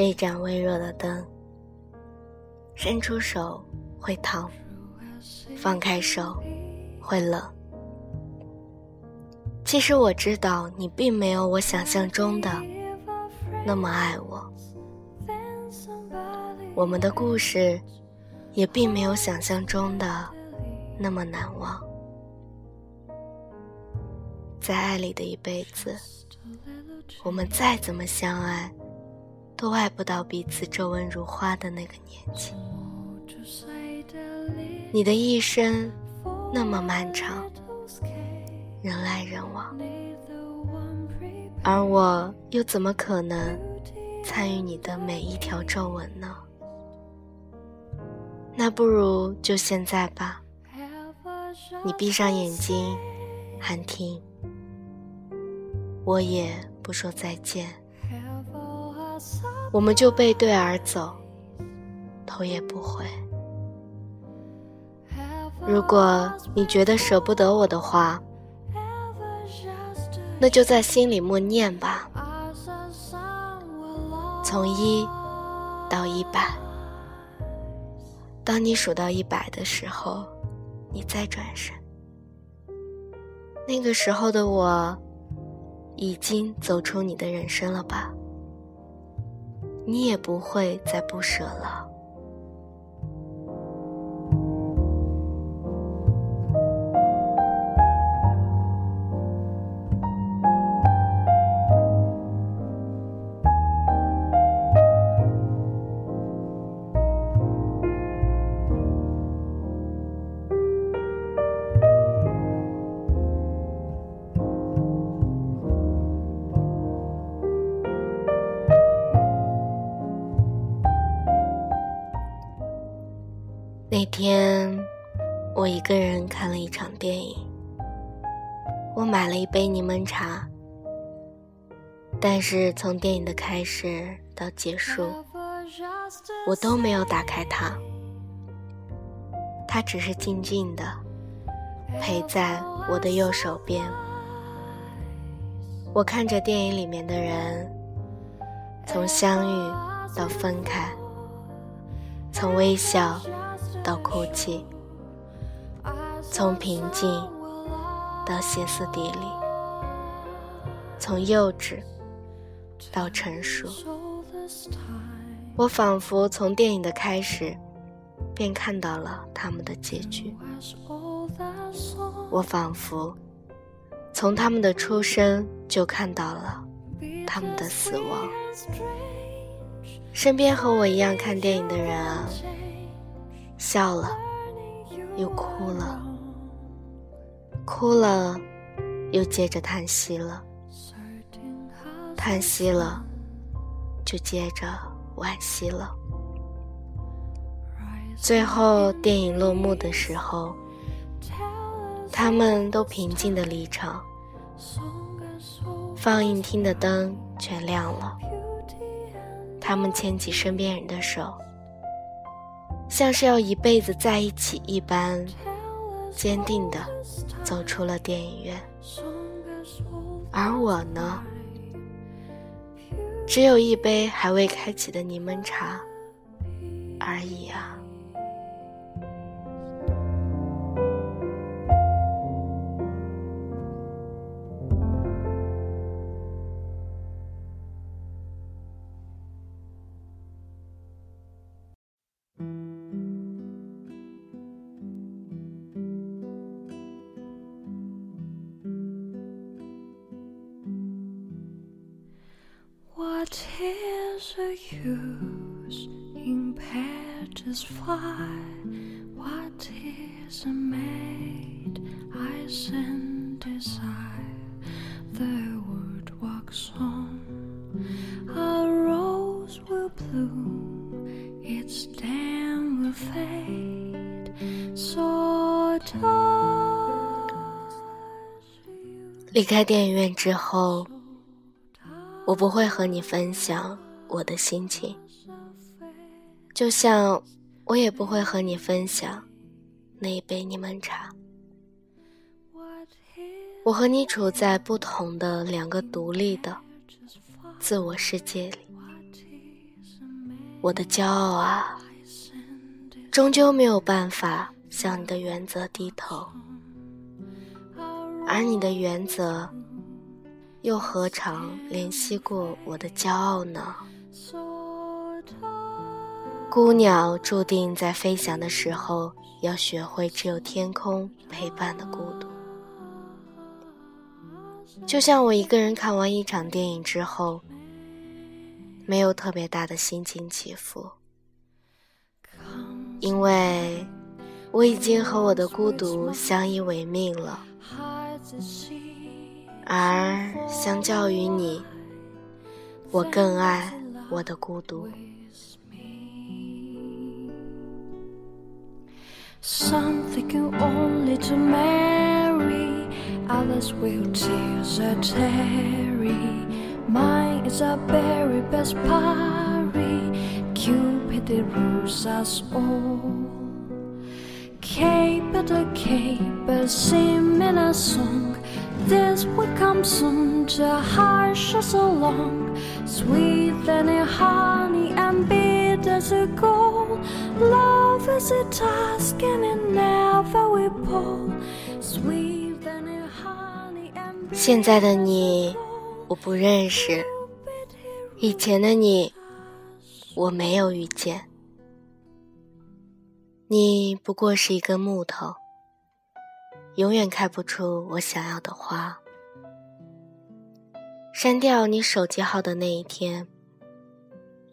爱是一盏微弱的灯，伸出手会烫，放开手会冷。其实我知道你并没有我想象中的那么爱我，我们的故事也并没有想象中的那么难忘。在爱里的一辈子，我们再怎么相爱。都爱不到彼此皱纹如花的那个年纪。你的一生那么漫长，人来人往，而我又怎么可能参与你的每一条皱纹呢？那不如就现在吧。你闭上眼睛，韩听，我也不说再见。我们就背对而走，头也不回。如果你觉得舍不得我的话，那就在心里默念吧，从一到一百。当你数到一百的时候，你再转身。那个时候的我，已经走出你的人生了吧？你也不会再不舍了。那天，我一个人看了一场电影。我买了一杯柠檬茶，但是从电影的开始到结束，我都没有打开它。它只是静静的陪在我的右手边。我看着电影里面的人，从相遇到分开，从微笑。到哭泣，从平静到歇斯底里，从幼稚到成熟，我仿佛从电影的开始便看到了他们的结局。我仿佛从他们的出生就看到了他们的死亡。身边和我一样看电影的人啊。笑了，又哭了，哭了，又接着叹息了，叹息了，就接着惋惜了。最后电影落幕的时候，他们都平静的离场，放映厅的灯全亮了，他们牵起身边人的手。像是要一辈子在一起一般，坚定的走出了电影院。而我呢，只有一杯还未开启的柠檬茶而已啊。the use in petals fly? What is a maid I send desire? The word walks on, a rose will bloom, its stem will fade. So does 离开电影院之后。我不会和你分享 我的心情，就像我也不会和你分享那一杯柠檬茶。我和你处在不同的两个独立的自我世界里，我的骄傲啊，终究没有办法向你的原则低头，而你的原则又何尝怜惜过我的骄傲呢？孤鸟注定在飞翔的时候，要学会只有天空陪伴的孤独。就像我一个人看完一场电影之后。没有特别大的心情起伏，因为我已经和我的孤独相依为命了。而相较于你，我更爱我的孤独。Mine is our very best party. Cupid it rules us all. Caper a caper, sing in a song. This will come soon to hush us along. Sweet than a honey and bitter as a gold. Love is a task and it never will pull. Sweet than a honey and bitter. 现在的你。我不认识以前的你，我没有遇见。你不过是一根木头，永远开不出我想要的花。删掉你手机号的那一天，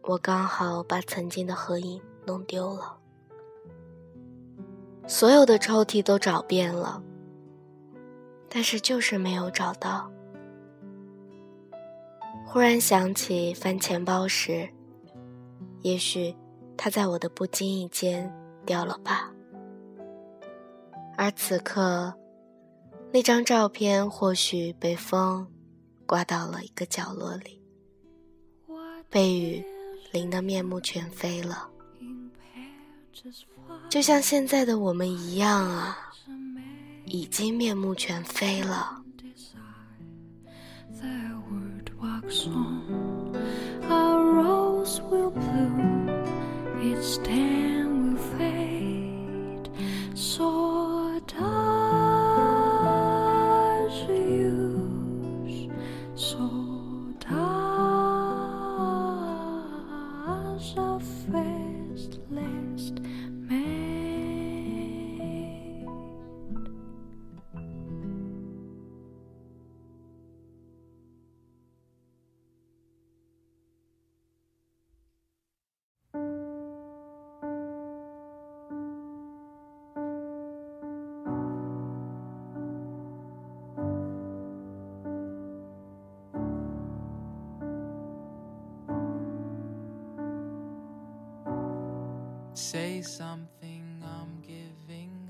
我刚好把曾经的合影弄丢了，所有的抽屉都找遍了，但是就是没有找到。忽然想起翻钱包时，也许它在我的不经意间掉了吧。而此刻，那张照片或许被风刮到了一个角落里，被雨淋得面目全非了，就像现在的我们一样啊，已经面目全非了。last.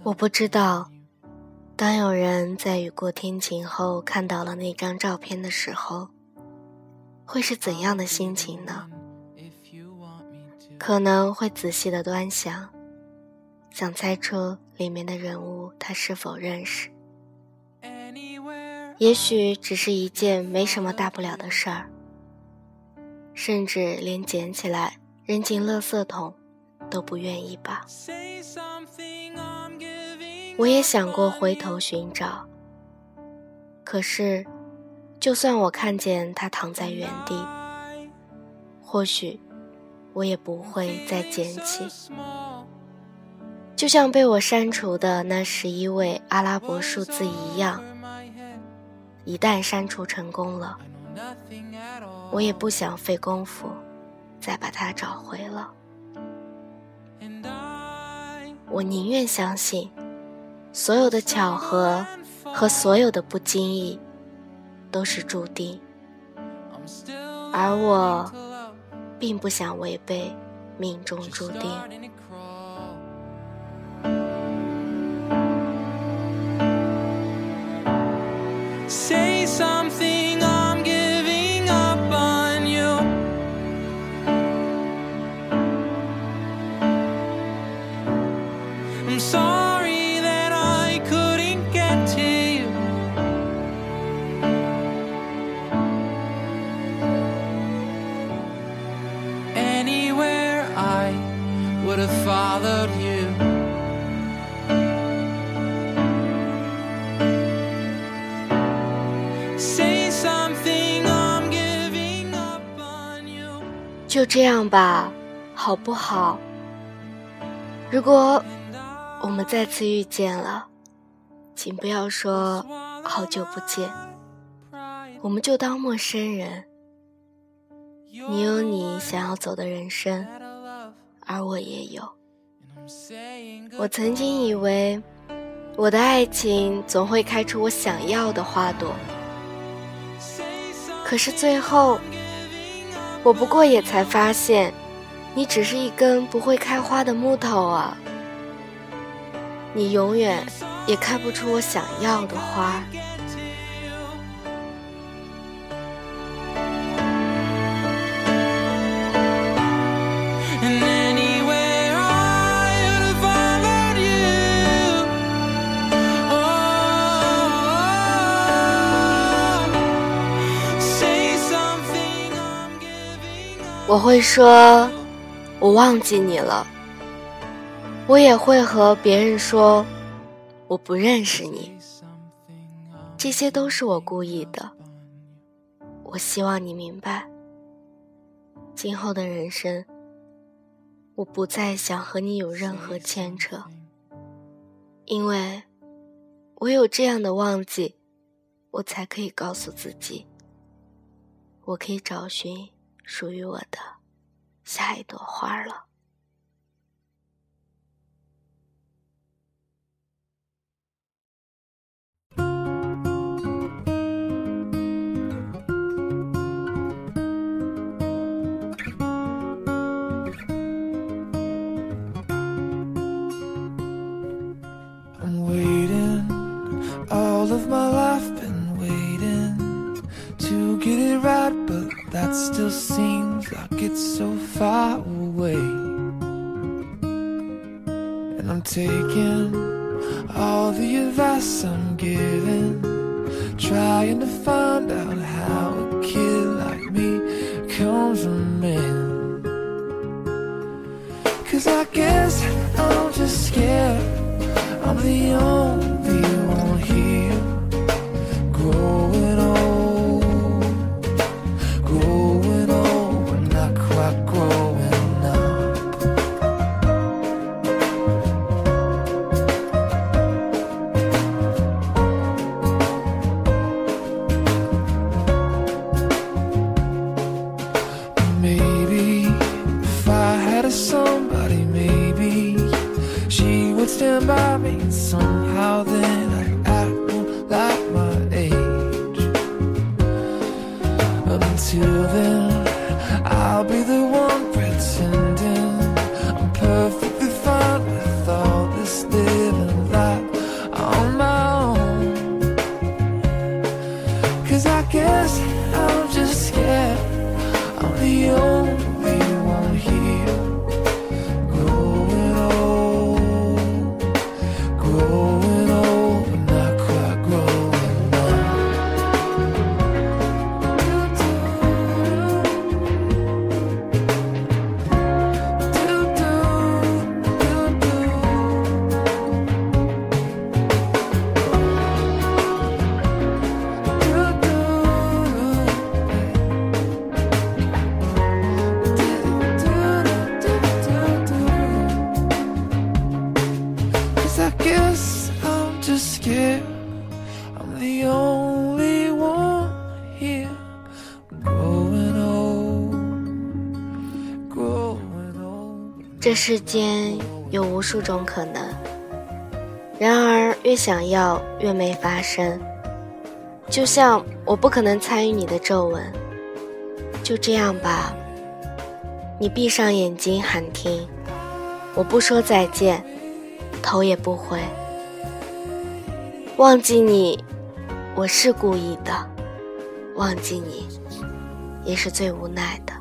我不知道，当有人在雨过天晴后看到了那张照片的时候，会是怎样的心情呢？可能会仔细的端详，想猜出里面的人物他是否认识。也许只是一件没什么大不了的事儿，甚至连捡起来扔进垃圾桶都不愿意吧。我也想过回头寻找，可是，就算我看见他躺在原地，或许我也不会再捡起。就像被我删除的那十一位阿拉伯数字一样，一旦删除成功了，我也不想费功夫再把它找回了。我宁愿相信。所有的巧合和所有的不经意，都是注定，而我并不想违背命中注定。Say something I'm giving up on you 就这样吧，好不好？如果我们再次遇见了，请不要说好久不见，我们就当陌生人。你有你想要走的人生，而我也有。我曾经以为，我的爱情总会开出我想要的花朵，可是最后，我不过也才发现，你只是一根不会开花的木头啊！你永远也开不出我想要的花。我会说，我忘记你了。我也会和别人说，我不认识你。这些都是我故意的。我希望你明白，今后的人生，我不再想和你有任何牵扯，因为唯有这样的忘记，我才可以告诉自己，我可以找寻属于我的下一朵花了。That still seems like it's so far away. And I'm taking all the advice I'm given, trying to find out how a kid like me comes from men. Cause I guess I'm just scared. I'm the only somebody, maybe she would stand by me somehow then I'd act like my age. Until then, I'll be the 这世间有无数种可能，然而越想要越没发生。就像我不可能参与你的皱纹，就这样吧。你闭上眼睛喊停，我不说再见，头也不回。忘记你，我是故意的；忘记你，也是最无奈的。